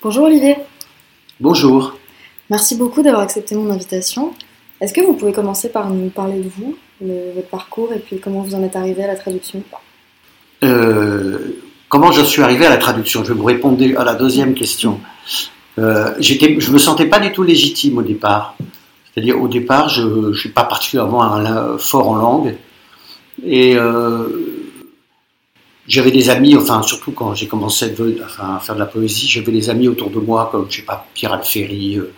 Bonjour Olivier. Bonjour. Merci beaucoup d'avoir accepté mon invitation. Est-ce que vous pouvez commencer par nous parler de vous, de votre parcours et puis comment vous en êtes arrivé à la traduction? Euh, Comment je suis arrivé à la traduction? Je vais vous répondre à la deuxième question. Euh, je ne me sentais pas du tout légitime au départ. C'est-à-dire, au départ, je ne suis pas particulièrement fort en langue. Et euh, j'avais des amis, enfin, surtout quand j'ai commencé à, faire de la poésie, j'avais des amis autour de moi, comme, je sais pas, Pierre Alféry, euh,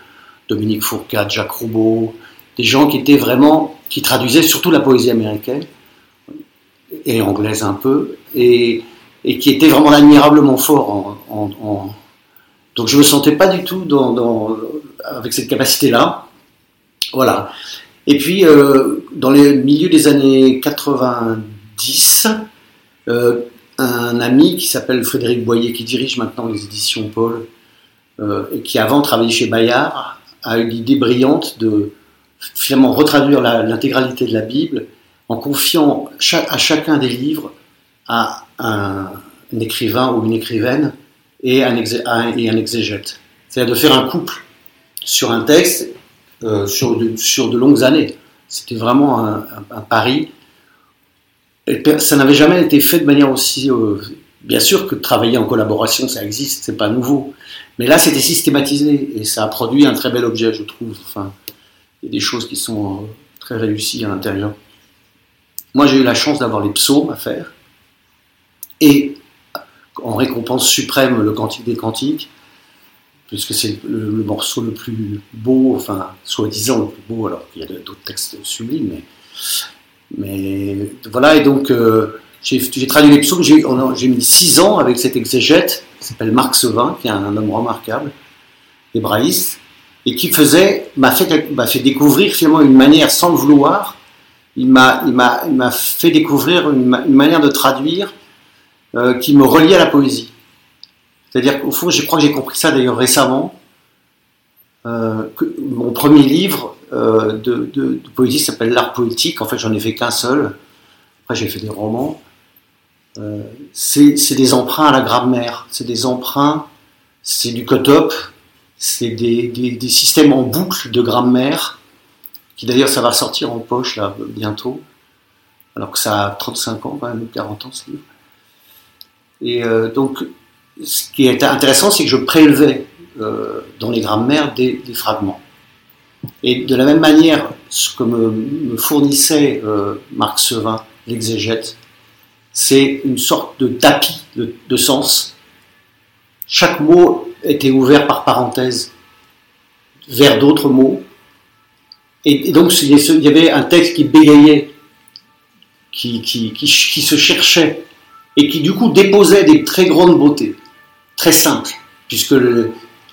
Dominique Fourcade, Jacques Roubaud, des gens qui étaient vraiment, qui traduisaient surtout la poésie américaine, et anglaise un peu, et, qui étaient vraiment admirablement forts donc je me sentais pas du tout avec cette capacité-là. Voilà. Et puis, euh, dans les milieux des années 90, euh, un ami qui s'appelle Frédéric Boyer, qui dirige maintenant les éditions Paul, euh, et qui avant travaillait chez Bayard, a eu l'idée brillante de finalement retraduire l'intégralité de la Bible en confiant à chacun des livres à un, écrivain ou une écrivaine et un, exégète. C'est-à-dire de faire un couple sur un texte euh, sur de longues années. C'était vraiment un, pari. Ça n'avait jamais été fait de manière aussi. Euh, bien sûr que travailler en collaboration, ça existe, c'est pas nouveau. Mais là, c'était systématisé et ça a produit un très bel objet, je trouve. Enfin, il y a des choses qui sont euh, très réussies à l'intérieur. Moi, j'ai eu la chance d'avoir les psaumes à faire. Et en récompense suprême, le Cantique des Cantiques puisque c'est le, morceau le plus beau, enfin, soi-disant le plus beau, alors qu'il y a d'autres textes sublimes, mais, mais voilà, et donc euh, j'ai traduit les psaumes, j'ai mis six ans avec cet exégète, qui s'appelle Marc Sevin, qui est un, homme remarquable, hébraïste, et qui faisait, m'a fait, fait découvrir finalement une manière, sans le vouloir, il m'a fait découvrir une, manière de traduire euh, qui me reliait à la poésie. C'est-à-dire qu'au fond, je crois que j'ai compris ça d'ailleurs récemment. Euh, que mon premier livre euh, de, poésie s'appelle L'art poétique. En fait, j'en ai fait qu'un seul. Après, j'ai fait des romans. Euh, c'est des emprunts à la grammaire. C'est des emprunts, c'est du cut-up, c'est des, des, systèmes en boucle de grammaire, qui d'ailleurs, ça va sortir en poche là bientôt, alors que ça a 35 ans, même, 40 ans ce livre. Et donc, ce qui est intéressant, c'est que je prélevais euh, dans les grammaires des, fragments. Et de la même manière, ce que me, fournissait euh, Marc Sevin, l'exégète, c'est une sorte de tapis de, sens. Chaque mot était ouvert par parenthèse vers d'autres mots. Et, donc, il y avait un texte qui bégayait, qui, se cherchait, et qui du coup déposait des très grandes beautés très simple, puisque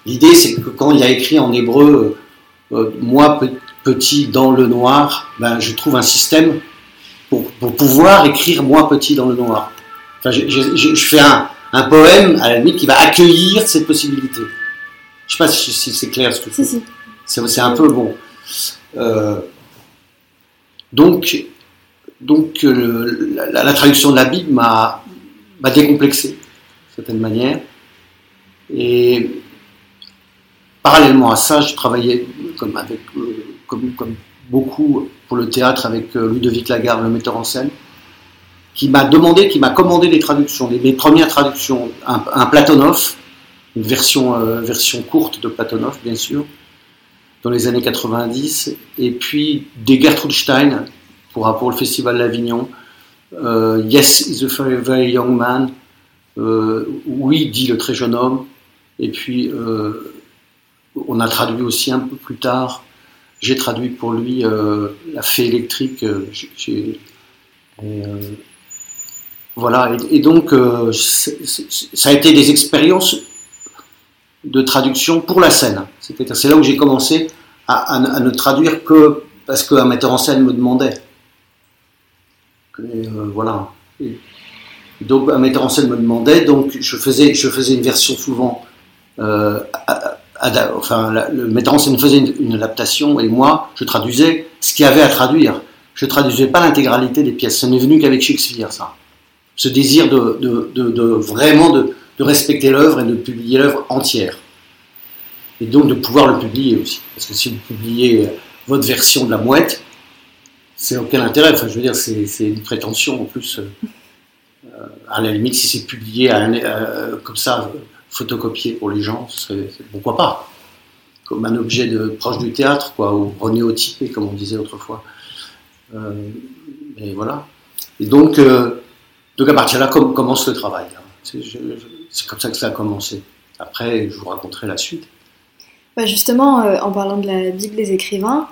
l'idée c'est que quand il a écrit en hébreu moi petit dans le noir, ben, je trouve un système pour, pouvoir écrire moi petit dans le noir. Enfin, je, fais un, poème à la limite qui va accueillir cette possibilité. Je ne sais pas si, c'est clair ce que je si, C'est un peu bon. Euh, donc, donc la, traduction de la Bible m'a décomplexé, d'une certaine manière. Et parallèlement à ça, je travaillais comme, avec, comme, beaucoup pour le théâtre avec Ludovic Lagarde, le metteur en scène qui m'a demandé, qui m'a commandé des traductions, les, premières traductions, un, Platonov, une version, euh, version courte de Platonov, bien sûr, dans les années 90, et puis des Gertrude Stein pour, pour le Festival d'Avignon, euh, Yes is a very, young man, euh, Oui dit le très jeune homme, et puis on a traduit aussi un peu plus tard, j'ai traduit pour lui La fée électrique, voilà, et, donc euh, ça a été des expériences de traduction pour la scène. C'est là où j'ai commencé à, ne traduire que parce qu'un metteur en scène me demandait. Euh, voilà. donc un metteur en scène me demandait, donc je faisais, une version souvent. Euh, enfin, le metteur en scène faisait une, adaptation et moi, je traduisais ce qu'il y avait à traduire. Je traduisais pas l'intégralité des pièces. Ça n'est venu qu'avec Shakespeare, ça ce désir de, vraiment de, respecter l'œuvre et de publier l'œuvre entière. Et donc de pouvoir le publier aussi. Parce que si vous publiez votre version de la mouette, c'est aucun intérêt. Enfin, je veux dire, c'est une prétention en plus. Euh, à la limite, si c'est publié euh, comme ça, photocopié pour les gens, pourquoi pas? Comme un objet de, proche du théâtre, quoi, ou renéotypé, comme on disait autrefois. Euh, voilà. Et donc, donc à partir de là commence le travail. Hein. C'est comme ça que ça a commencé. Après, je vous raconterai la suite. Bah justement, euh, en parlant de la Bible des écrivains,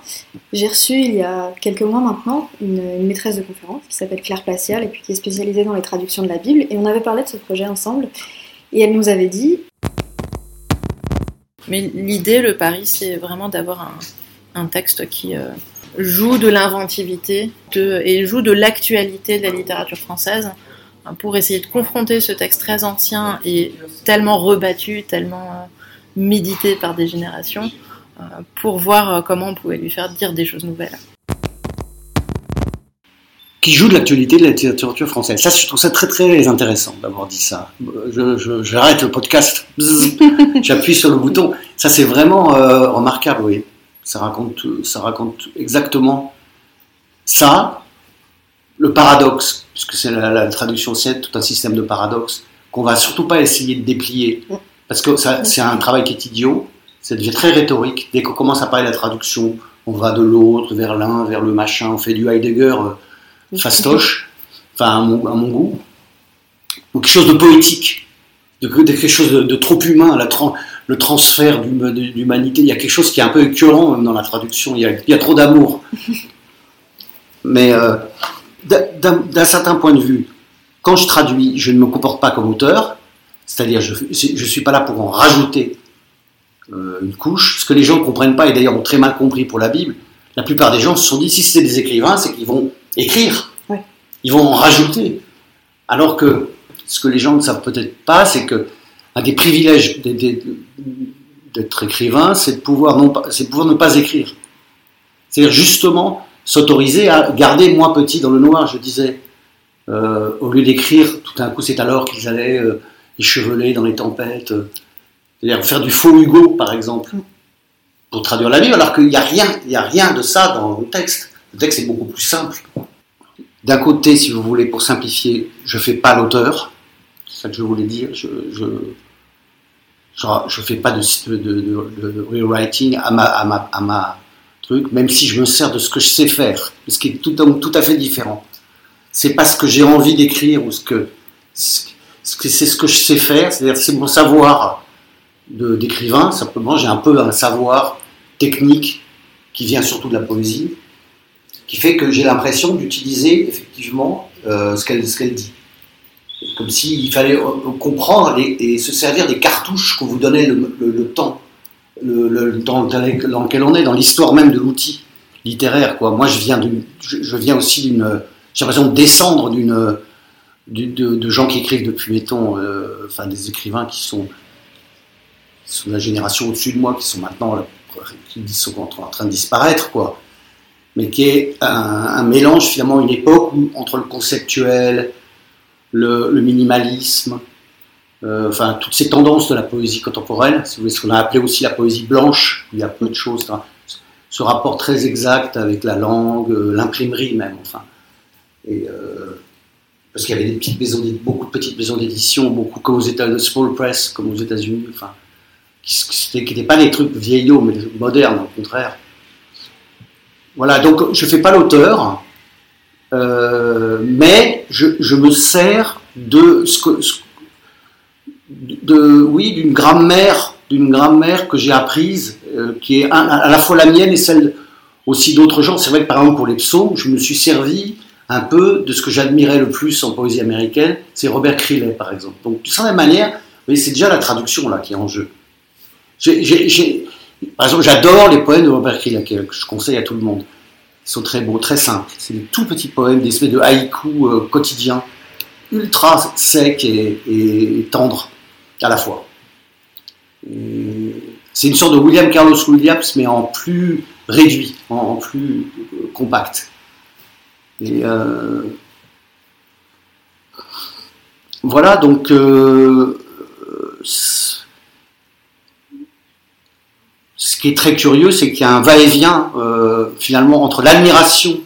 j'ai reçu il y a quelques mois maintenant une, maîtresse de conférence qui s'appelle Claire Placial et qui est spécialisée dans les traductions de la Bible. Et on avait parlé de ce projet ensemble. Et elle nous avait dit. Mais l'idée, le pari, c'est vraiment d'avoir un, texte qui euh, joue de l'inventivité et joue de l'actualité de la littérature française pour essayer de confronter ce texte très ancien et tellement rebattu, tellement euh, médité par des générations, euh, pour voir comment on pouvait lui faire dire des choses nouvelles. Qui joue de l'actualité de la littérature française. Ça, je trouve ça très très intéressant d'avoir dit ça. J'arrête le podcast, j'appuie sur le bouton. Ça, c'est vraiment remarquable, oui. Ça raconte, ça raconte exactement ça, le paradoxe, puisque c'est la, traduction c'est tout un système de paradoxes, qu'on va surtout pas essayer de déplier, parce que c'est un travail qui est idiot, ça devient très rhétorique. Dès qu'on commence à parler de la traduction, on va de l'autre vers l'un, vers le machin, on fait du Heidegger euh, fastoche, enfin à mon, goût, ou quelque chose de poétique, de, quelque chose de, trop humain, la le transfert d'humanité. Il y a quelque chose qui est un peu écœurant même dans la traduction, il y a, trop d'amour. Mais euh, d'un certain point de vue, quand je traduis, je ne me comporte pas comme auteur, c'est-à-dire je ne suis pas là pour en rajouter euh, une couche, ce que les gens ne comprennent pas et d'ailleurs ont très mal compris pour la Bible. La plupart des gens se sont dit si c'est des écrivains, c'est qu'ils vont écrire, ils vont en rajouter. Alors que ce que les gens ne savent peut-être pas, c'est que un des privilèges d'être écrivain, c'est de pouvoir, non pas, de pouvoir ne pas écrire. C'est-à-dire justement s'autoriser à garder moi petit dans le noir, je disais. Euh, au lieu d'écrire, tout d'un coup, c'est alors qu'ils allaient euh, écheveler dans les tempêtes. Euh, c'est-à-dire faire du faux Hugo, par exemple, pour traduire la Bible, alors qu'il n'y a, rien, il a rien de ça dans le texte. Le texte est beaucoup plus simple. D'un côté, si vous voulez, pour simplifier, je ne fais pas l'auteur. C'est ça que je voulais dire. Je ne je, fais pas de, rewriting à ma, à ma, à ma même si je me sers de ce que je sais faire, ce qui est tout, tout à fait différent. C'est pas ce que j'ai envie d'écrire ou ce que c'est ce que je sais faire, c'est-à-dire c'est mon savoir d'écrivain, simplement j'ai un peu un savoir technique qui vient surtout de la poésie, qui fait que j'ai l'impression d'utiliser effectivement euh, ce qu'elle dit. Comme s'il fallait euh, comprendre et, se servir des cartouches qu'on vous donnait le temps le, dans, dans, lequel on est, dans l'histoire même de l'outil littéraire. Moi, je viens, aussi d'une. J'ai l'impression de descendre d'une. De, gens qui écrivent depuis, mettons, euh, enfin des écrivains qui sont, sont de la génération au-dessus de moi, qui sont maintenant qui sont en train de disparaître, quoi. Mais qui est un, mélange, finalement, une époque entre le conceptuel, le, minimalisme, euh, enfin, toutes ces tendances de la poésie contemporaine, ce qu'on a appelé aussi la poésie blanche, il y a peu de choses, ce rapport très exact avec la langue, euh, l'imprimerie même, enfin. Euh, parce qu'il y avait beaucoup de petites maisons d'édition, beaucoup comme aux États, small press, comme aux États-Unis, enfin, qui n'étaient pas des trucs vieillots, mais modernes, au contraire. Voilà, donc je ne fais pas l'auteur, euh, mais je, me sers de oui, d'une grammaire, d'une grammaire que j'ai apprise, euh, qui est à la fois la mienne et celle aussi d'autres gens. C'est vrai que par exemple pour les psaumes, je me suis servi un peu de ce que j'admirais le plus en poésie américaine, c'est Robert Crillet par exemple. Donc de certaine manière, c'est déjà la traduction là qui est en jeu. Par exemple, j'adore les poèmes de Robert Crillet que je conseille à tout le monde. Ils sont très beaux, très simples. C'est des tout petits poèmes, des espèces de haïkus euh, quotidiens, ultra secs et, tendres à la fois. C'est une sorte de William Carlos Williams, mais en plus réduit, en, plus euh, compact. Et euh, voilà, donc euh, ce qui est très curieux, c'est qu'il y a un va-et-vient euh, finalement entre l'admiration.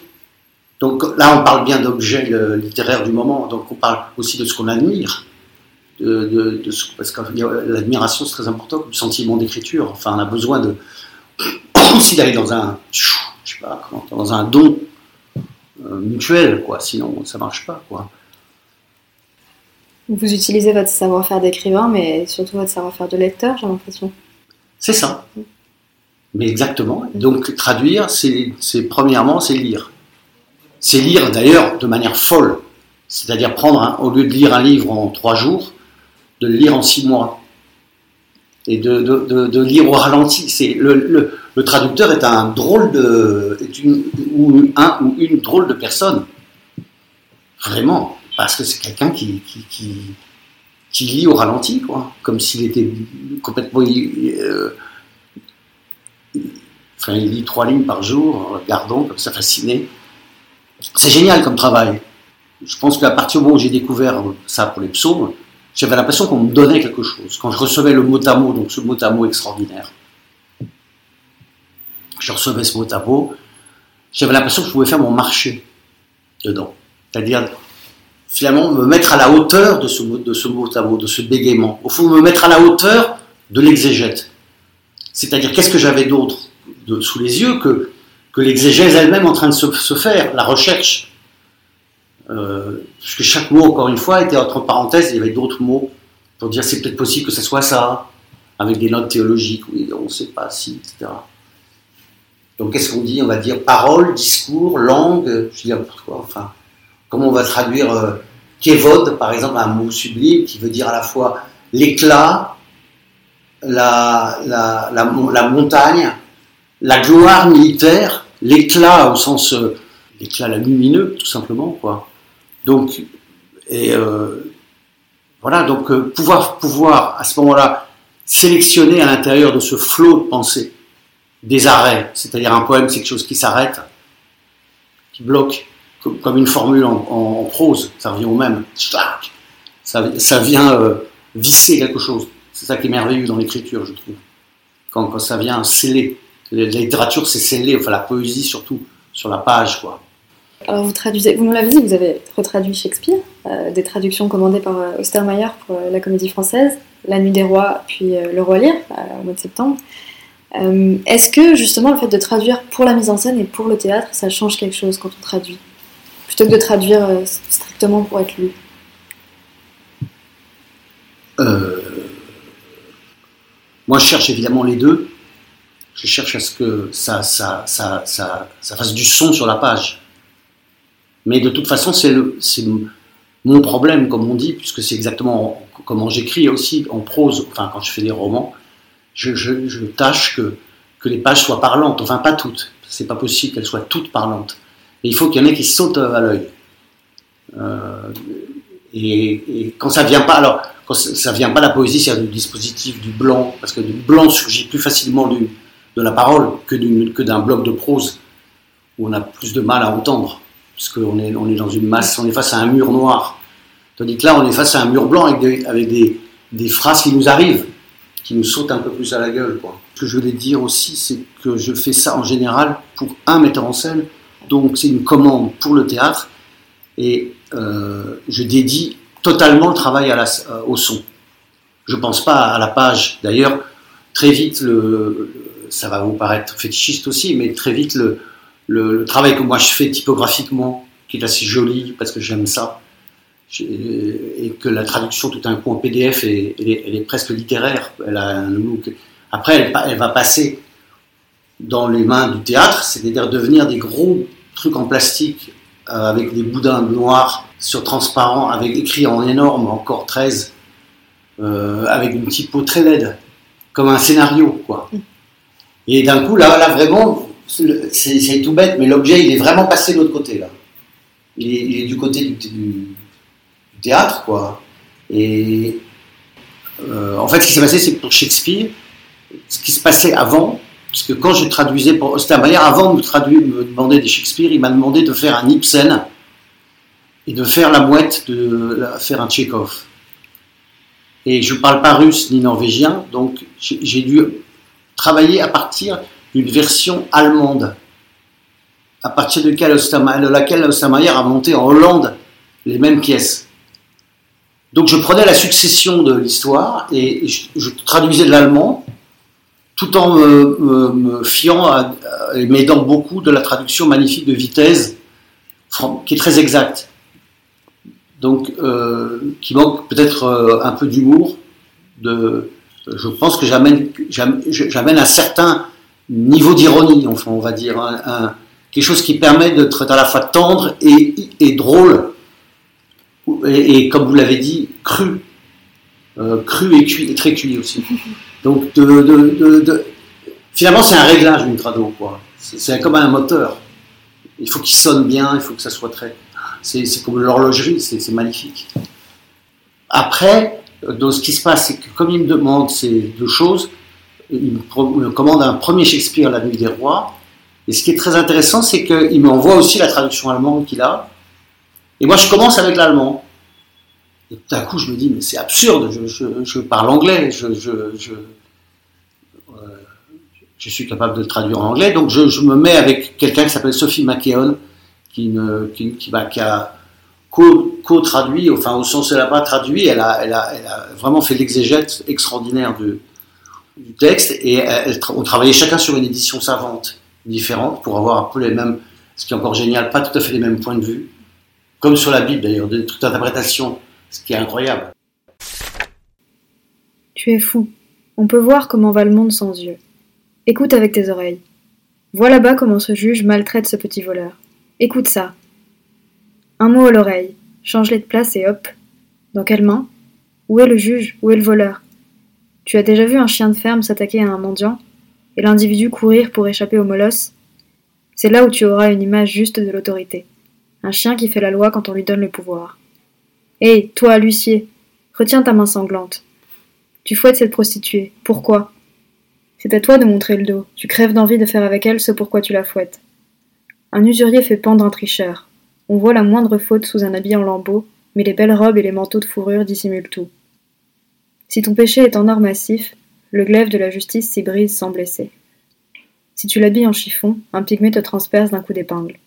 Donc là, on parle bien d'objets littéraires du moment, donc on parle aussi de ce qu'on admire. De, parce que l'admiration, c'est très important, le sentiment d'écriture. Enfin, on a besoin de, aussi d'aller dans un, je sais pas, dans un don euh, mutuel, quoi. Sinon, ça marche pas, quoi. Vous utilisez votre savoir-faire d'écrivain, mais surtout votre savoir-faire de lecteur, j'ai l'impression. C'est ça. Mais exactement. Donc traduire, c'est premièrement, c'est lire. C'est lire d'ailleurs de manière folle. C'est-à-dire prendre, au lieu de lire un livre en trois jours, de le lire en six mois. Et de, lire au ralenti. Le, traducteur est un drôle de, une, ou un ou une drôle de personne. Vraiment, parce que c'est quelqu'un qui, qui, lit au ralenti, quoi, comme s'il était complètement. Euh, enfin, il lit trois lignes par jour, en regardant, comme ça, fasciné. C'est génial comme travail. Je pense qu'à partir du moment où j'ai découvert ça pour les psaumes, j'avais l'impression qu'on me donnait quelque chose. Quand je recevais le mot à mot, donc ce mot à mot extraordinaire, je recevais ce mot à mot, j'avais l'impression que je pouvais faire mon marché dedans. C'est-à-dire, finalement, me mettre à la hauteur de ce, de ce mot à mot, de ce bégaiement. Au fond, me mettre à la hauteur de l'exégète. C'est-à-dire, qu'est-ce que j'avais d'autre? Sous les yeux que, que l'exégèse elle-même en train de se, faire, la recherche. Euh, puisque chaque mot, encore une fois, était entre parenthèses, il y avait d'autres mots pour dire c'est peut-être possible que ce soit ça, avec des notes théologiques, oui, on ne sait pas si, etc. Donc qu'est-ce qu'on dit? On va dire parole, discours, langue, je dis n'importe quoi. Enfin, comment on va traduire euh, kévod, par exemple, un mot sublime qui veut dire à la fois l'éclat, la, la, la, montagne, la gloire militaire, l'éclat au sens euh, l'éclat lumineux, tout simplement, quoi. Donc, et euh, voilà, donc pouvoir, pouvoir à ce moment-là sélectionner à l'intérieur de ce flot de pensée des arrêts, c'est-à-dire un poème, c'est quelque chose qui s'arrête, qui bloque, comme, une formule en, prose, ça revient au même. Ça, vient euh, visser quelque chose. C'est ça qui est merveilleux dans l'écriture, je trouve. Quand, ça vient sceller. La, littérature, c'est sceller, enfin la poésie surtout, sur la page, quoi. Alors vous traduisez, vous nous l'avez dit, vous avez retraduit Shakespeare, euh, des traductions commandées par euh, Ostermeyer pour la Comédie Française, La Nuit des Rois, puis Le Roi Lear, au mois de septembre. Euh, est-ce que justement le fait de traduire pour la mise en scène et pour le théâtre, ça change quelque chose quand on traduit? Plutôt que de traduire euh, strictement pour être lu? Euh, Moi je cherche évidemment les deux. Je cherche à ce que ça, ça, ça, ça fasse du son sur la page. Mais de toute façon, c'est mon problème, comme on dit, puisque c'est exactement comment j'écris aussi en prose, enfin quand je fais des romans je, tâche que, que les pages soient parlantes. Enfin, pas toutes. C'est pas possible qu'elles soient toutes parlantes. Mais il faut qu'il y en ait qui sautent à l'œil. Euh, et, quand ça vient pas, alors quand ça vient pas la poésie, c'est du dispositif du blanc, parce que du blanc surgit plus facilement de de la parole que, d'un bloc de prose où on a plus de mal à entendre, puisqu'on est, est dans une masse, on est face à un mur noir. Tandis que là, on est face à un mur blanc avec des, phrases qui nous arrivent, qui nous sautent un peu plus à la gueule. Quoi. Ce que je voulais dire aussi, c'est que je fais ça en général pour un metteur en scène, donc c'est une commande pour le théâtre, et euh, je dédie totalement le travail euh, au son. Je ne pense pas à la page. D'ailleurs, très vite, le, ça va vous paraître fétichiste aussi, mais très vite, le, travail que moi je fais typographiquement, qui est assez joli parce que j'aime ça, et que la traduction tout d'un coup en PDF, est, elle, est, presque littéraire. Après, elle, elle, va passer dans les mains du théâtre, c'est-à-dire devenir des gros trucs en plastique euh, avec des boudins noirs sur transparent, avec écrit en énorme, encore 13, euh, avec une typo très laide, comme un scénario, quoi. Et d'un coup, là, là vraiment, c'est tout bête, mais l'objet, il est vraiment passé de l'autre côté, là. Il est, du côté du, théâtre, quoi. Et euh, en fait, ce qui s'est passé, c'est que pour Shakespeare, ce qui se passait avant, parce que quand je traduisais pour Ostermeyer, avant de me, traduire, me demander des Shakespeare, il m'a demandé de faire un Ibsen et de faire la mouette, de faire un Tchekhov. Et je ne parle pas russe ni norvégien, donc j'ai dû travailler à partir d'une version allemande, à partir de, laquelle Ostermeyer a monté en Hollande les mêmes pièces. Donc je prenais la succession de l'histoire et je traduisais de l'allemand tout en me, fiant et m'aidant beaucoup de la traduction magnifique de Vitesse, qui est très exacte. Donc, euh, qui manque peut-être euh, un peu d'humour. De, je pense que j'amène, un certain niveau d'ironie, enfin, on va dire, quelque chose qui permet d'être à la fois tendre et, drôle, et, comme vous l'avez dit, cru, euh, cru et cuit, et très cuit aussi. Donc, de, finalement, c'est un réglage d'une crado, quoi. C'est comme un moteur. Il faut qu'il sonne bien, il faut que ça soit très. C'est comme l'horlogerie, c'est magnifique. Après, donc, ce qui se passe, c'est que comme il me demande ces deux choses, il me commande un premier Shakespeare, La Nuit des Rois. Et ce qui est très intéressant, c'est qu'il m'envoie aussi la traduction allemande qu'il a. Et moi, je commence avec l'allemand. Et d'un coup, je me dis, mais c'est absurde, je, parle anglais, je, euh, je, suis capable de le traduire en anglais. Donc, je, me mets avec quelqu'un qui s'appelle Sophie qui, qui, a co-traduit, enfin, au sens où elle n'a pas traduit, elle a, elle, elle vraiment fait l'exégète extraordinaire du, texte. Et on travaillait chacun sur une édition savante différente pour avoir un peu les mêmes, ce qui est encore génial, pas tout à fait les mêmes points de vue. Comme sur la Bible d'ailleurs, toute interprétation ce qui est incroyable. Tu es fou. On peut voir comment va le monde sans yeux. Écoute avec tes oreilles. Vois là-bas comment ce juge maltraite ce petit voleur. Écoute ça. Un mot à l'oreille. Change-les de place et hop. Dans quelle main? Où est le juge? Où est le voleur? Tu as déjà vu un chien de ferme s'attaquer à un mendiant et l'individu courir pour échapper au molosse? C'est là où tu auras une image juste de l'autorité. Un chien qui fait la loi quand on lui donne le pouvoir. Hé, toi, l'huissier, retiens ta main sanglante. Tu fouettes cette prostituée. Pourquoi? C'est à toi de montrer le dos. Tu crèves d'envie de faire avec elle ce pourquoi tu la fouettes. Un usurier fait pendre un tricheur. On voit la moindre faute sous un habit en lambeaux, mais les belles robes et les manteaux de fourrure dissimulent tout. Si ton péché est en or massif, le glaive de la justice s'y brise sans blesser. Si tu l'habilles en chiffon, un pygmée te transperce d'un coup d'épingle.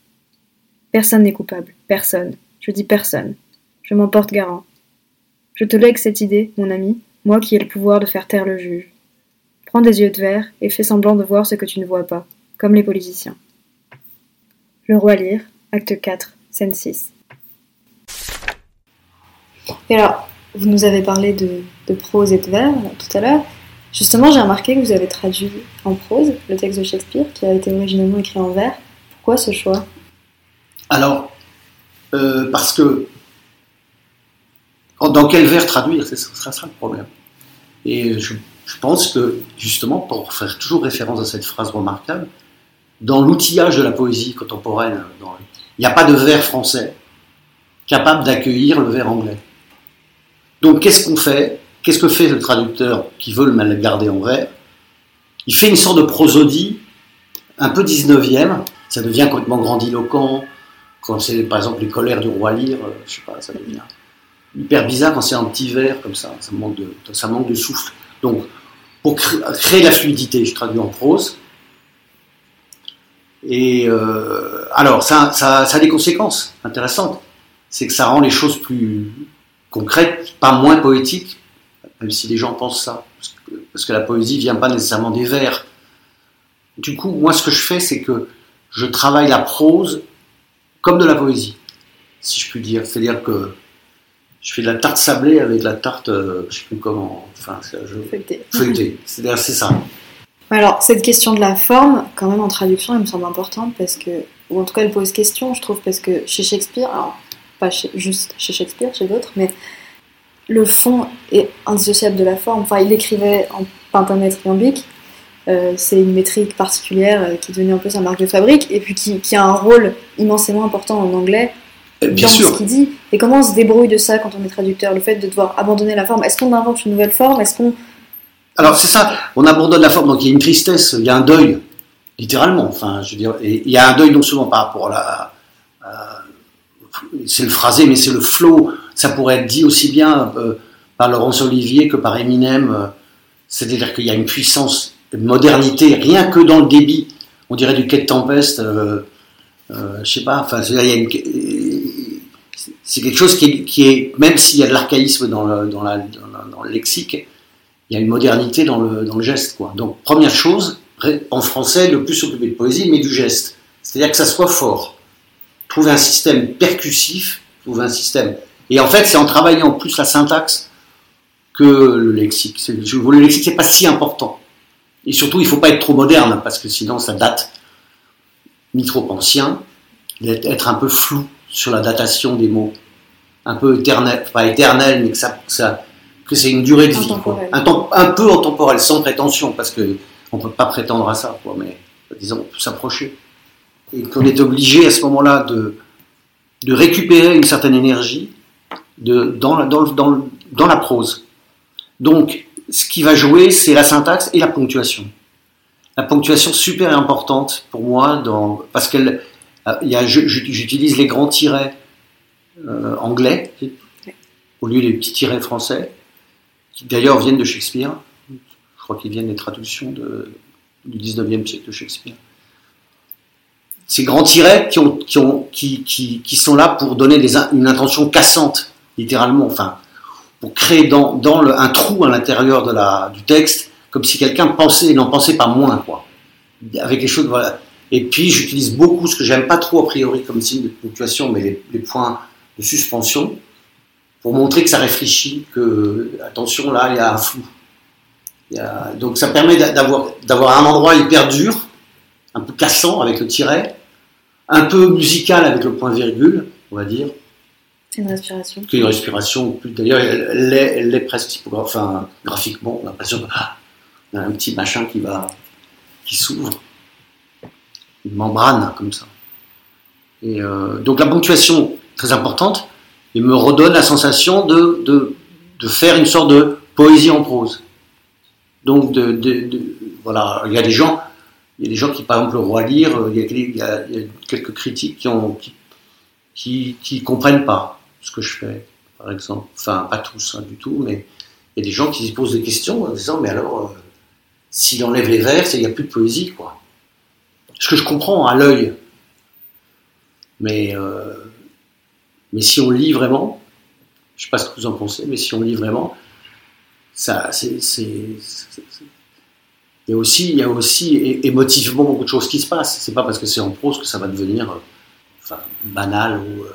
Personne n'est coupable, personne. Je dis personne. Je m'en porte garant. Je te lègue cette idée, mon ami, moi qui ai le pouvoir de faire taire le juge. Prends des yeux de verre et fais semblant de voir ce que tu ne vois pas, comme les politiciens. Le roi lire, acte 4, 6. Et alors, vous nous avez parlé de, prose et de vers tout à l'heure. Justement, j'ai remarqué que vous avez traduit en prose le texte de Shakespeare qui a été originellement écrit en vers. Pourquoi ce choix? Alors, euh, parce que dans quel vers traduire Ce sera ça le problème. Et je, pense que, justement, pour faire toujours référence à cette phrase remarquable, dans l'outillage de la poésie contemporaine, il n'y a pas de vers français capable d'accueillir le vers anglais. Donc qu'est-ce qu'on fait? Qu'est-ce que fait le traducteur qui veut le garder en vers il fait une sorte de prosodie, un peu 19e, ça devient complètement grandiloquent, quand c'est par exemple les colères du roi Lear, euh, je sais pas, ça devient hyper bizarre quand c'est un petit verre comme ça, ça manque de, ça manque de souffle. Donc, pour créer la fluidité, je traduis en prose. Et euh, alors, ça, ça, ça, a des conséquences intéressantes. C'est que ça rend les choses plus concrètes, pas moins poétiques, même si les gens pensent ça. Parce que, la poésie vient pas nécessairement des vers. Du coup, moi, ce que je fais, c'est que je travaille la prose comme de la poésie, si je puis dire. C'est-à-dire que je fais de la tarte sablée avec la tarte, euh, je sais plus comment, enfin, feuilletée. Feuilletée, c'est c'est ça. Alors, cette question de la forme, quand même en traduction, elle me semble importante parce que, ou en tout cas, elle pose question, je trouve, parce que chez Shakespeare, alors, pas juste chez Shakespeare, chez d'autres, mais le fond est indissociable de la forme. Enfin, il écrivait en pentamètre iambique, euh, c'est une métrique particulière euh, qui devenait un peu sa marque de fabrique, et puis qui, qui a un rôle immensément important en anglais euh, Bien dans sûr. ce qu'il dit. Et comment on se débrouille de ça quand on est traducteur? Le fait de devoir abandonner la forme. Est-ce qu'on invente une nouvelle forme? Est-ce qu'on alors c'est ça, on abandonne la forme, donc il y a une tristesse, il y a un deuil, littéralement. Enfin, je veux dire, il y a un deuil non seulement par rapport à la, c'est le phrasé, mais c'est le flow. Ça pourrait être dit aussi bien euh, par Laurence Olivier que par Eminem. Euh, c'est-à-dire qu'il y a une puissance, une modernité, rien que dans le débit. On dirait du quai de tempeste. Euh, je sais pas. C'est quelque chose qui est, même s'il y a de l'archaïsme dans dans, le lexique, il y a une modernité dans le, geste. Quoi. Donc, première chose, en français, le plus s'occuper de poésie, mais du geste. C'est-à-dire que ça soit fort. Trouver un système percussif, trouver un système. Et en fait, c'est en travaillant plus la syntaxe que le lexique. Le lexique, c'est pas si important. Et surtout, il faut pas être trop moderne, parce que sinon, ça date ni trop ancien, être un peu flou sur la datation des mots. Un peu éternel, pas éternel, mais que ça que c'est une durée de vie. Un, temps, un, peu sans prétention, parce qu'on ne peut pas prétendre à ça, quoi, mais disons, on peut s'approcher. Et qu'on est obligé à ce moment-là de, de récupérer une certaine énergie de, dans, la, dans, dans, dans la prose. Donc, ce qui va jouer, c'est la syntaxe et la ponctuation. La ponctuation super importante pour moi, dans, parce qu'elle, j'utilise les grands tirets euh, anglais au lieu des petits tirets français qui d'ailleurs viennent de Shakespeare. Je crois qu'ils viennent des traductions du 19e siècle de Shakespeare. Ces grands tirets qui, ont, qui, ont, qui, qui, qui sont là pour donner une intention cassante, littéralement, enfin, pour créer dans, un trou à l'intérieur de la, du texte, comme si quelqu'un pensait, n'en pensait pas moins, quoi. Avec les choses. Et puis, j'utilise beaucoup ce que j'aime pas trop a priori comme signe de ponctuation, mais les points de suspension, pour montrer que ça réfléchit, que, attention, là, il y a un flou. Il y a, donc ça permet d'avoir, un endroit hyper dur, un peu cassant avec le tiret, un peu musical avec le point-virgule, on va dire. C'est une respiration. C'est une respiration. D'ailleurs, elle, elle, est presque enfin, graphiquement, on a l'impression qu'il ah, y a un petit machin qui va, qui s'ouvre. Une membrane, comme ça. Et euh, donc la ponctuation, très importante il me redonne la sensation de, de, de, faire une sorte de poésie en prose. Donc, de, voilà, il y a des gens, il y a des gens qui, par exemple, le roi lire, il y a, il y a, quelques critiques qui ont, qui, qui, comprennent pas ce que je fais, par exemple. Enfin, pas tous, hein, du tout, mais il y a des gens qui se posent des questions en disant, mais alors, euh, s'il enlève les vers, il n'y a plus de poésie, quoi. Ce que je comprends à l'œil, mais euh, mais si on lit vraiment, je ne sais pas ce que vous en pensez, mais si on lit vraiment, ça, c'est, il y a aussi, il y a aussi émotivement beaucoup de choses qui se passent. C'est pas parce que c'est en prose que ça va devenir euh, enfin, banal ou, euh,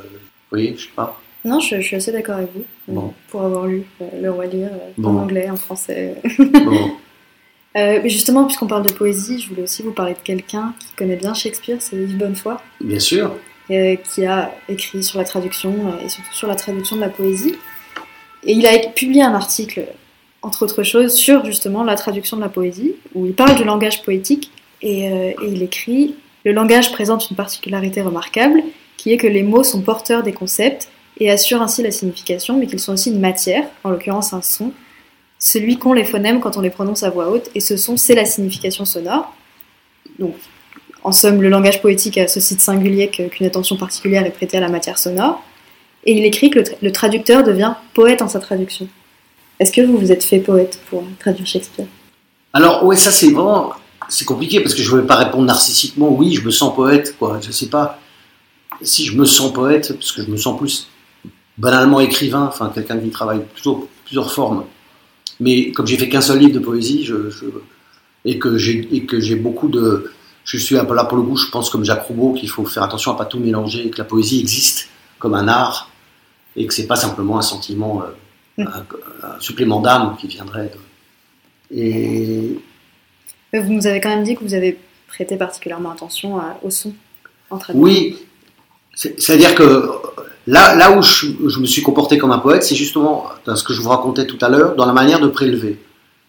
voyez, je sais pas. Non, je, suis assez d'accord avec vous. Pour avoir lu euh, Le Roi Lire en anglais, en français. bon. mais justement, puisqu'on parle de poésie, je voulais aussi vous parler de quelqu'un qui connaît bien Shakespeare, c'est Yves Bonnefoy. Bien sûr. Euh, qui a écrit sur la traduction euh, et surtout sur la traduction de la poésie. Et il a publié un article, entre autres choses, sur justement la traduction de la poésie, où il parle du langage poétique et, euh, et il écrit Le langage présente une particularité remarquable, qui est que les mots sont porteurs des concepts et assurent ainsi la signification, mais qu'ils sont aussi une matière, en l'occurrence un son, celui qu'ont les phonèmes quand on les prononce à voix haute, et ce son, c'est la signification sonore. Donc, en somme, le langage poétique a ce site singulier qu'une attention particulière est prêtée à la matière sonore. Et il écrit que le, traducteur devient poète en sa traduction. Est-ce que vous vous êtes fait poète pour traduire Shakespeare? Alors, ouais, ça c'est vraiment. C'est compliqué parce que je ne vais pas répondre narcissiquement, oui, je me sens poète, quoi. Je sais pas si je me sens poète, parce que je me sens plus banalement écrivain, enfin quelqu'un qui travaille plutôt plusieurs formes. Mais comme j'ai fait qu'un seul livre de poésie, et que j'ai beaucoup de, je suis un peu là pour le goût, je pense comme Jacques Roubaud qu'il faut faire attention à pas tout mélanger, que la poésie existe comme un art et que c'est pas simplement un sentiment, euh, Mm. un, un supplément d'âme qui viendrait. de- Et Vous nous avez quand même dit que vous avez prêté particulièrement attention à- au son en traduction. Oui, c'est- c'est-à-dire que là, là où je, je me suis comporté comme un poète, c'est justement dans ce que je vous racontais tout à l'heure, dans la manière de prélever,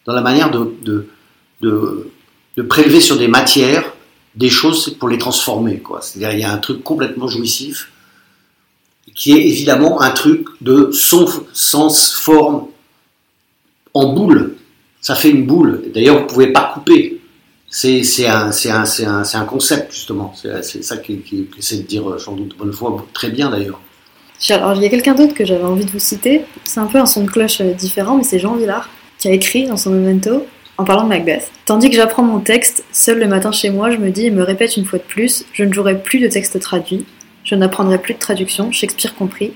dans la manière de, de, de, de prélever sur des matières des choses pour les transformer. C'est-à-dire il y a un truc complètement jouissif qui est évidemment un truc de son, sens, forme, en boule. Ça fait une boule. D'ailleurs, vous ne pouvez pas couper. C'est un, concept, justement. C'est ça qui, qui, qui de dire, euh, sans doute, bonne foi, très bien d'ailleurs. Alors, il y a quelqu'un d'autre que j'avais envie de vous citer. C'est un peu un son de cloche euh, différent, mais c'est Jean Villard qui a écrit dans son memento en parlant de Macbeth. Tandis que j'apprends mon texte, seul le matin chez moi, je me dis et me répète une fois de plus je ne jouerai plus de texte traduit, je n'apprendrai plus de traduction, Shakespeare compris.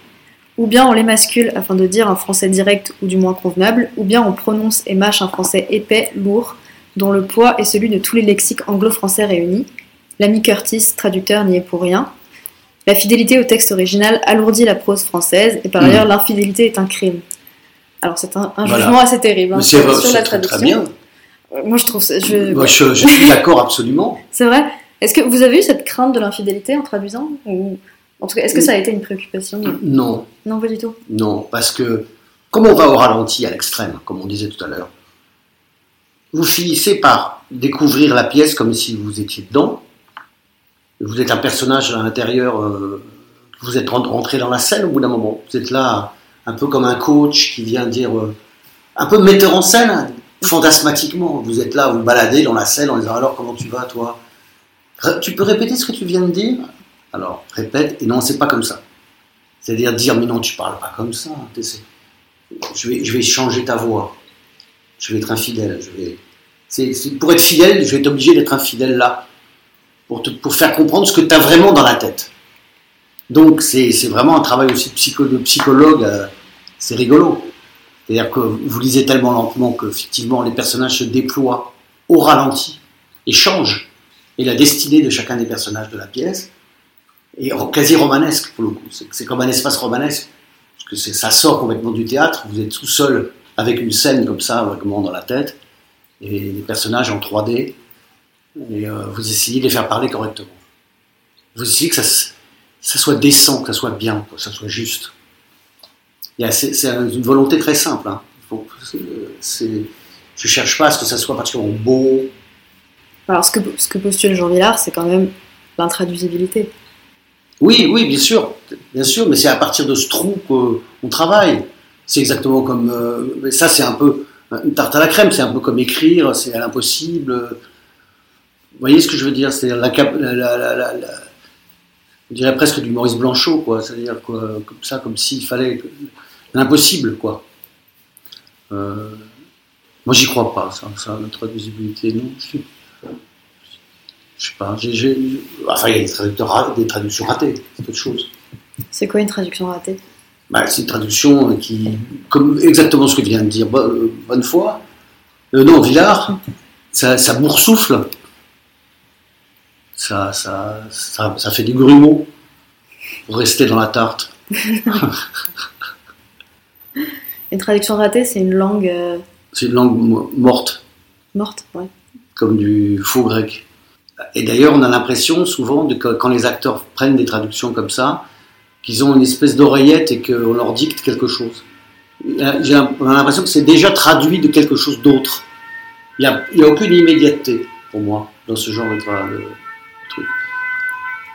Ou bien on les mascule afin de dire un français direct ou du moins convenable, ou bien on prononce et mâche un français épais, lourd, dont le poids est celui de tous les lexiques anglo-français réunis. L'ami Curtis, traducteur, n'y est pour rien. La fidélité au texte original alourdit la prose française, et par Mhm. ailleurs, l'infidélité est un crime. Alors, c'est un, un Voilà. jugement assez terrible hein, sur, la très traduction. bien. Euh, Moi, je trouve ça. Je... Moi, je, je suis d'accord absolument. C'est vrai. Est-ce que vous avez eu cette crainte de l'infidélité en traduisant ou... En tout cas, est-ce que ça a été une préoccupation Non, Non, pas du tout. non, parce que comme on va au ralenti à l'extrême, comme on disait tout à l'heure, vous finissez par découvrir la pièce comme si vous étiez dedans. Vous êtes un personnage à l'intérieur, euh, vous êtes rentré dans la scène au bout d'un moment. Vous êtes là, un peu comme un coach qui vient dire, euh, un peu metteur en scène, fantasmatiquement. Vous êtes là, vous baladez dans la scène en disant alors comment tu vas toi? Tu peux répéter ce que tu viens de dire? Alors répète, et non, c'est pas comme ça. C'est-à-dire dire mais non, tu parles pas comme ça. Je vais, je vais changer ta voix. Je vais être infidèle. Je vais... pour être fidèle, je vais être obligé d'être infidèle là. Pour, te- pour faire comprendre ce que tu as vraiment dans la tête. Donc c'est vraiment un travail aussi de psychologue. euh, c'est rigolo. C'est-à-dire que vous lisez tellement lentement que effectivement les personnages se déploient au ralenti et changent. Et la destinée de chacun des personnages de la pièce est quasi romanesque pour le coup. C'est comme un espace romanesque. Parce que ça sort complètement du théâtre. Vous êtes tout seul avec une scène comme ça, vaguement dans la tête, et les personnages en 3D, et euh, vous essayez de les faire parler correctement. Vous essayez que ça, ça soit décent, que ça soit bien, que ça soit juste. C'est c'est une volonté très simple. Hein. C'est- c'est- je cherche pas à ce que ça soit particulièrement beau. Alors, ce que, ce que postule Jean Villard, c'est quand même l'intraduisibilité. Oui, oui, bien sûr, bien sûr, mais c'est à partir de ce trou qu'on travaille. C'est exactement comme. euh, ça, c'est un peu. Une tarte à la crème, c'est un peu comme écrire, c'est à l'impossible. Vous voyez ce que je veux dire? La, la- la- la- la- Je dirais presque du Maurice Blanchot, quoi. C'est-à-dire quoi, comme ça, comme s'il fallait. L'impossible, quoi. Euh, moi, j'y crois pas, ça, ça la traduisibilité, non. Je, je sais pas. Enfin, il y a des, des traductions ratées, c'est autre chose. C'est quoi une traduction ratée? Bah, c'est une traduction qui, comme exactement ce que vient de dire euh, Bonnefoy, euh, non, Villard, ça, ça boursoufle, ça, ça, ça, ça fait des grumeaux pour rester dans la tarte. Une traduction ratée, c'est une langue euh, C'est une langue mo- morte, morte. Ouais. comme du faux grec. Et d'ailleurs, on a l'impression souvent de que quand les acteurs prennent des traductions comme ça, qu'ils ont une espèce d'oreillette et qu'on leur dicte quelque chose. J'ai un- On a l'impression que c'est déjà traduit de quelque chose d'autre. Il n'y a, aucune immédiateté pour moi dans ce genre de, de.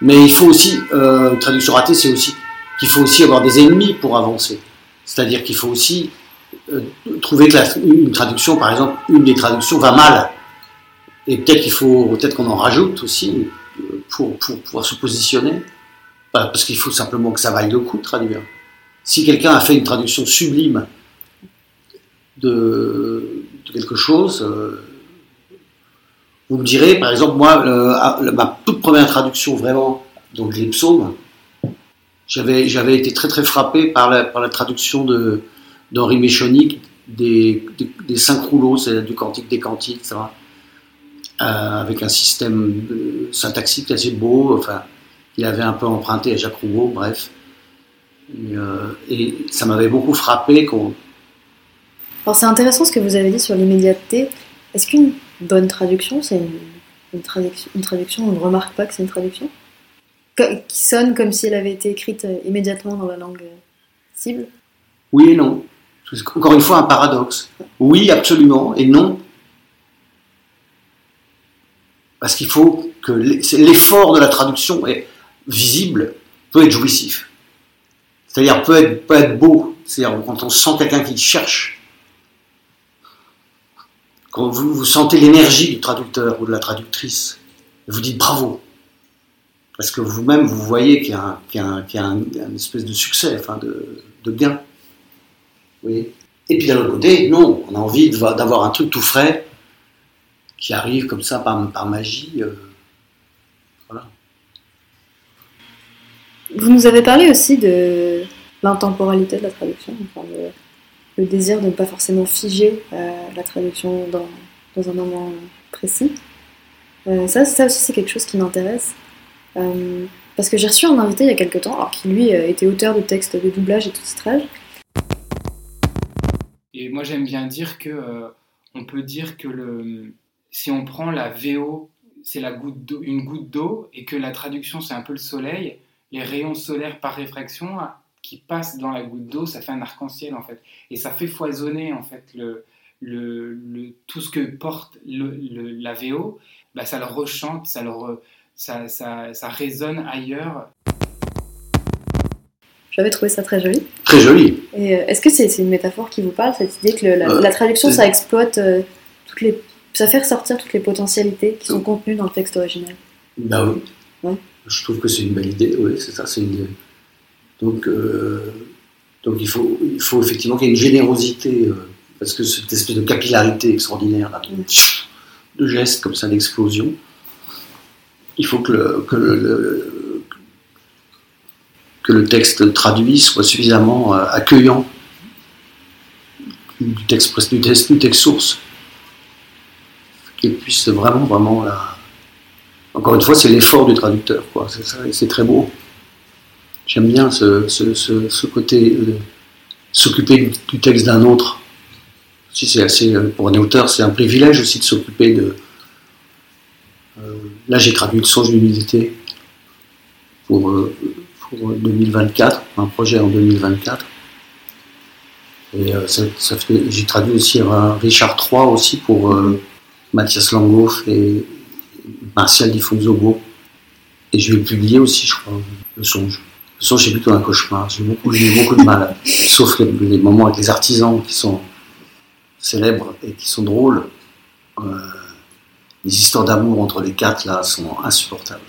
Mais il faut aussi, euh, traduction ratée, c'est aussi qu'il faut aussi avoir des ennemis pour avancer. C'est-à-dire qu'il faut aussi euh, trouver que la, une traduction, par exemple, une des traductions va mal. Et peut-être qu'il faut, peut-être qu'on en rajoute aussi euh, pour, pour pouvoir se positionner. Parce qu'il faut simplement que ça vaille le coup de traduire. Si quelqu'un a fait une traduction sublime de, de quelque chose, euh, vous me direz, par exemple, moi, le, ma toute première traduction vraiment, donc les psaumes, j'avais, j'avais été très très frappé par la, par la traduction d'Henri Méchonic des, des, cinq rouleaux, c'est du cantique des cantiques, etc. Euh, avec un système syntaxique assez beau, enfin, il avait un peu emprunté à Jacques Roubaud, bref. Et, euh, et ça m'avait beaucoup frappé qu'on. Alors c'est intéressant ce que vous avez dit sur l'immédiateté. Est-ce qu'une bonne traduction, c'est une, traduction, on ne remarque pas que c'est une traduction Qui sonne comme si elle avait été écrite euh, immédiatement dans la langue euh, cible Oui et non. Encore une fois, un paradoxe. Oui, absolument, et non. Parce qu'il faut que l'effort de la traduction est visible, peut être jouissif. C'est-à-dire peut être, peut être beau. C'est-à-dire quand on sent quelqu'un qui cherche, quand vous, vous sentez l'énergie du traducteur ou de la traductrice, vous dites bravo. Parce que vous-même, vous voyez qu'il y a, un, qu'il y a, qu'il y a un, une espèce de succès, enfin de, de gain. Et puis d'un autre côté, non, on a envie d'avoir un truc tout frais qui arrive comme ça par, par magie. Euh, voilà. Vous nous avez parlé aussi de l'intemporalité de la traduction, le, désir de ne pas forcément figer euh, la traduction dans, dans, un moment précis. Euh, ça, ça aussi, c'est quelque chose qui m'intéresse. Euh, parce que j'ai reçu un invité il y a quelques temps, alors qui lui était auteur de textes de doublage et de titrage, et moi, j'aime bien dire que on peut dire que le, si on prend la VO, c'est une goutte d'eau, et que la traduction, c'est un peu le soleil, les rayons solaires par réfraction qui passent dans la goutte d'eau, ça fait un arc-en-ciel en fait. Et ça fait foisonner en fait le, le, le tout ce que porte la VO, bah, ça le rechante, ça, le ça, ça, ça résonne ailleurs. J'avais trouvé ça très joli. Très joli. Et euh, est-ce que c'est une métaphore qui vous parle, cette idée que le, la, euh, la, traduction, ça exploite euh, toutes les, ça fait ressortir toutes les potentialités qui sont contenues dans le texte original? Bah oui. Ouais. Je trouve que c'est une belle idée. Oui, c'est ça, c'est une idée. Donc, euh, donc il faut, il faut effectivement qu'il y ait une générosité parce que cette espèce de capillarité extraordinaire de, gestes comme ça d'explosion. Il faut que le, que le, texte traduit soit suffisamment euh, accueillant du texte, du texte, du texte source, qu'il puisse vraiment, vraiment. Encore une fois, c'est l'effort du traducteur, quoi. C'est très beau. J'aime bien ce, ce, ce, ce côté euh, s'occuper du, texte d'un autre. Si c'est assez, euh, pour un auteur, c'est un privilège aussi de s'occuper de. Euh, là, j'ai traduit le songe d'humilité pour euh, pour 2024, un projet en 2024. Et euh, ça, j'ai traduit aussi Richard III aussi pour euh, Mathias Langhoff et Martial Di Fonzobo. Et je vais publier aussi, je crois, le songe. Le songe, c'est plutôt un cauchemar. J'ai beaucoup, eu beaucoup de mal. Sauf les, les, moments avec les artisans qui sont célèbres et qui sont drôles. Euh, les histoires d'amour entre les quatre, là, sont insupportables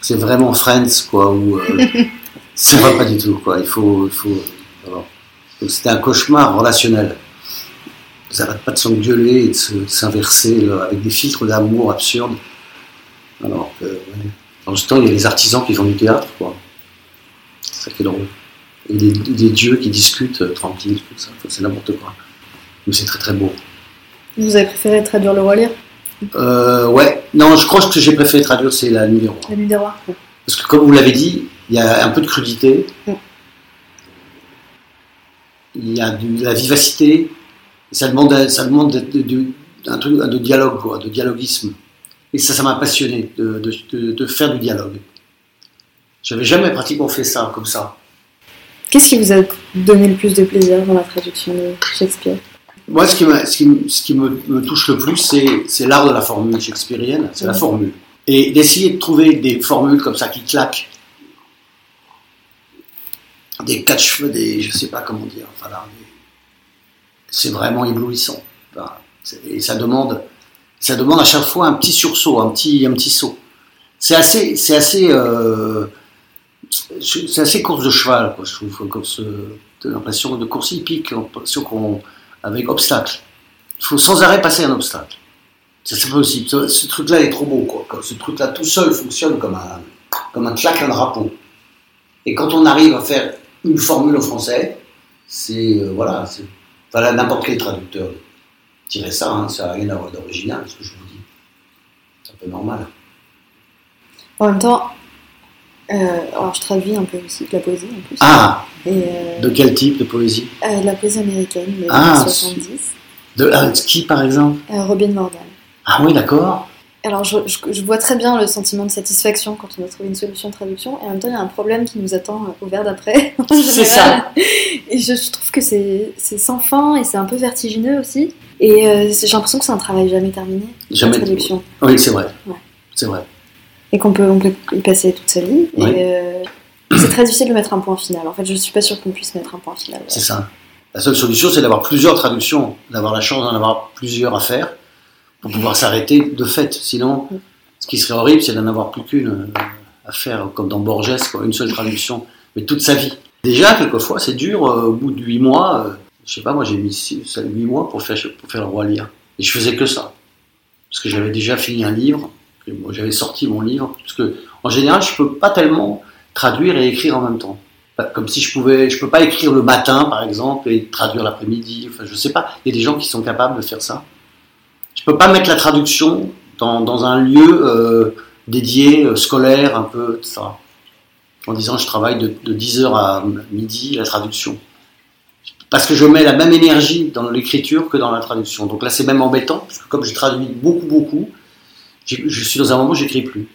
c'est vraiment Friends, quoi, où euh, ça va pas du tout, quoi. Il faut, il faut. Alors, c'était un cauchemar relationnel. Ils n'arrêtent pas de s'engueuler et de s'inverser avec des filtres d'amour absurdes. Alors que, ouais. dans ce temps, il y a les artisans qui font du théâtre, quoi. C'est ça qui est drôle. Et des, des dieux qui discutent euh, tranquilles, tout ça. C'est n'importe quoi. Mais c'est très très beau. Vous avez préféré traduire le roi lire euh, ouais, non, je crois que ce que j'ai préféré traduire, c'est la nuit des rois. La nuit des rois. Ouais. Parce que, comme vous l'avez dit, il y a un peu de crudité, ouais. il y a de la vivacité, ça demande, ça demande de, de, de, un truc de dialogue, quoi, de dialoguisme. Et ça, ça m'a passionné de, de, faire du dialogue. J'avais jamais pratiquement fait ça comme ça. Qu'est-ce qui vous a donné le plus de plaisir dans la traduction de Shakespeare? Moi, ce qui, me, ce qui, ce qui me, me, touche le plus, c'est l'art de la formule shakespearienne, c'est la formule. Et d'essayer de trouver des formules comme ça qui claquent, des catch, des, je sais pas comment dire, enfin c'est vraiment éblouissant. Enfin, et ça demande, ça demande à chaque fois un petit sursaut, un petit, un petit saut. C'est assez, c'est assez, euh, c'est assez course de cheval, quoi, je trouve, course, l'impression de course hippique, avec obstacle. Il faut sans arrêt passer un obstacle. C'est possible. Ce, truc-là est trop beau, quoi. Ce truc-là tout seul fonctionne comme un, comme un claque un drapeau. Et quand on arrive à faire une formule au français, c'est euh, voilà, voilà n'importe quel traducteur dirait ça, hein, ça n'a rien à voir d'original, ce que je vous dis. C'est un peu normal. En même temps, alors je traduis un peu aussi de la poésie en plus. Ah, Et euh, de quel type de poésie? euh, de la poésie américaine des Ah, années 70. De ah, qui par exemple? Euh, Robin Morgan. Ah oui, d'accord. Alors je, je- je vois très bien le sentiment de satisfaction quand on a trouvé une solution de traduction, et en même temps il y a un problème qui nous attend euh, au verre d'après. C'est général. Et je, je trouve que c'est sans fin et c'est un peu vertigineux aussi. Et euh, j'ai l'impression que c'est un travail jamais terminé, Jamais- la traduction. Oui, c'est vrai. Ouais. C'est vrai. Et qu'on peut, on peut y passer toute sa vie. Oui. Et euh, c'est très difficile de mettre un point final. En fait, je suis pas sûre qu'on puisse mettre un point final. C'est ça. La seule solution, c'est d'avoir plusieurs traductions, d'avoir la chance d'en avoir plusieurs à faire pour pouvoir s'arrêter de fait. Sinon, ce qui serait horrible, c'est d'en avoir plus qu'une euh, à faire, comme dans Borges, quoi, une seule traduction, mais toute sa vie. Déjà, quelquefois, c'est dur, euh, au bout de huit mois, euh, je sais pas, moi j'ai mis six- ça, huit mois pour faire, pour faire le roi lire. Et je faisais que ça. Parce que j'avais déjà fini un livre, j'avais sorti mon livre, parce que en général, je peux pas tellement traduire et écrire en même temps. Comme si je pouvais, je peux pas écrire le matin, par exemple, et traduire l'après-midi. Enfin, je sais pas. Il y a des gens qui sont capables de faire ça. Je peux pas mettre la traduction dans, un lieu euh, dédié, euh, scolaire, un peu, etc. En disant, je travaille de, de 10h à midi, la traduction. Parce que je mets la même énergie dans l'écriture que dans la traduction. Donc là, c'est même embêtant, parce que comme je traduis beaucoup, beaucoup, je suis dans un moment où j'écris plus.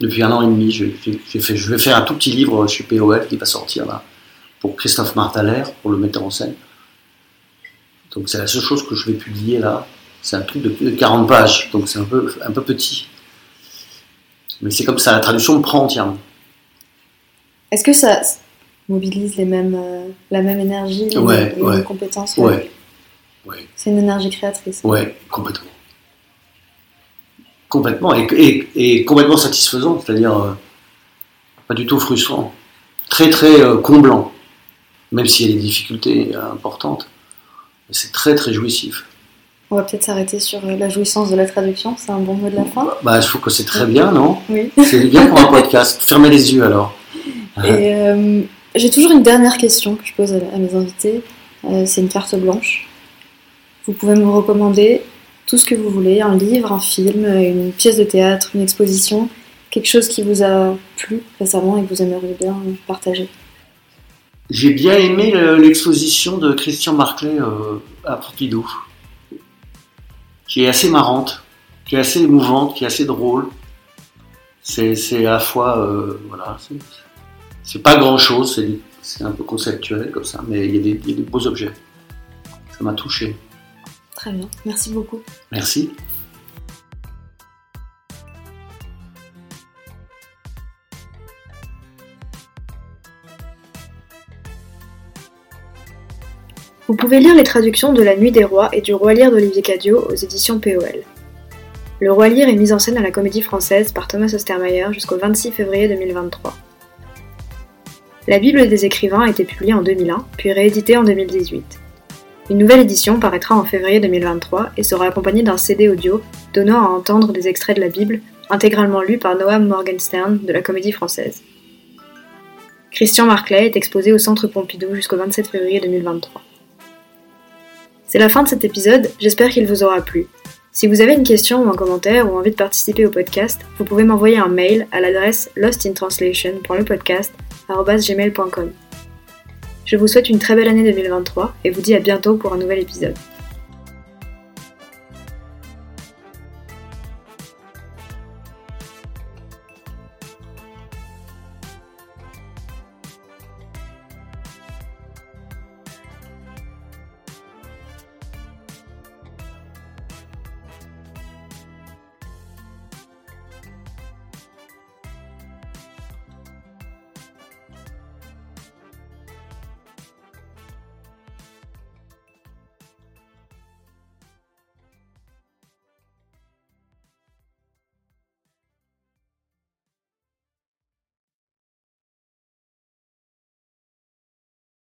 Depuis un an et demi, j'ai j'ai fait, je vais faire un tout petit livre chez POL qui va sortir là, pour Christophe Martaler, pour le metteur en scène. Donc c'est la seule chose que je vais publier là. C'est un truc de, de 40 pages, donc c'est un peu, un peu petit. Mais c'est comme ça, la traduction me prend entièrement. Est-ce que ça mobilise les mêmes, euh, la même énergie, les, Ouais, mêmes, les ouais. mêmes compétences? Ouais, ouais. C'est une énergie créatrice. Ouais, complètement. Complètement, et, et- et complètement satisfaisant, c'est-à-dire euh, pas du tout frustrant. Très très euh, comblant, même s'il y a des difficultés euh, importantes. C'est très très jouissif. On va peut-être s'arrêter sur la jouissance de la traduction. C'est un bon mot de la fin. Bah, je trouve que c'est très bien, non? Oui. C'est bien pour un podcast. Fermez les yeux alors. Et euh, j'ai toujours une dernière question que je pose à, à mes invités. Euh, c'est une carte blanche. Vous pouvez me recommander tout ce que vous voulez, un livre, un film, une pièce de théâtre, une exposition, quelque chose qui vous a plu récemment et que vous aimeriez bien partager. J'ai bien aimé euh, l'exposition de Christian Marclay euh, à Pompidou, qui est assez marrante, qui est assez émouvante, qui est assez drôle. C'est à la fois, euh, voilà, c'est- pas grand chose, c'est c'est un peu conceptuel comme ça, mais il y, a des- il y a des beaux objets. Ça m'a touché. Très bien, merci beaucoup. Merci. Vous pouvez lire les traductions de La Nuit des Rois et du Roi Lire d'Olivier Cadio aux éditions POL. Le Roi Lire est mis en scène à la Comédie Française par Thomas Ostermeyer jusqu'au 26 février 2023. La Bible des écrivains a été publiée en 2001, puis rééditée en 2018. Une nouvelle édition paraîtra en février 2023 et sera accompagnée d'un CD audio donnant à entendre des extraits de la Bible, intégralement lus par Noam Morgenstern de la Comédie Française. Christian Marclay est exposé au Centre Pompidou jusqu'au 27 février 2023. C'est la fin de cet épisode, j'espère qu'il vous aura plu. Si vous avez une question ou un commentaire ou envie de participer au podcast, vous pouvez m'envoyer un mail à l'adresse lostintranslation.lepodcast.gmail.com. Je vous souhaite une très belle année 2023 et vous dis à bientôt pour un nouvel épisode.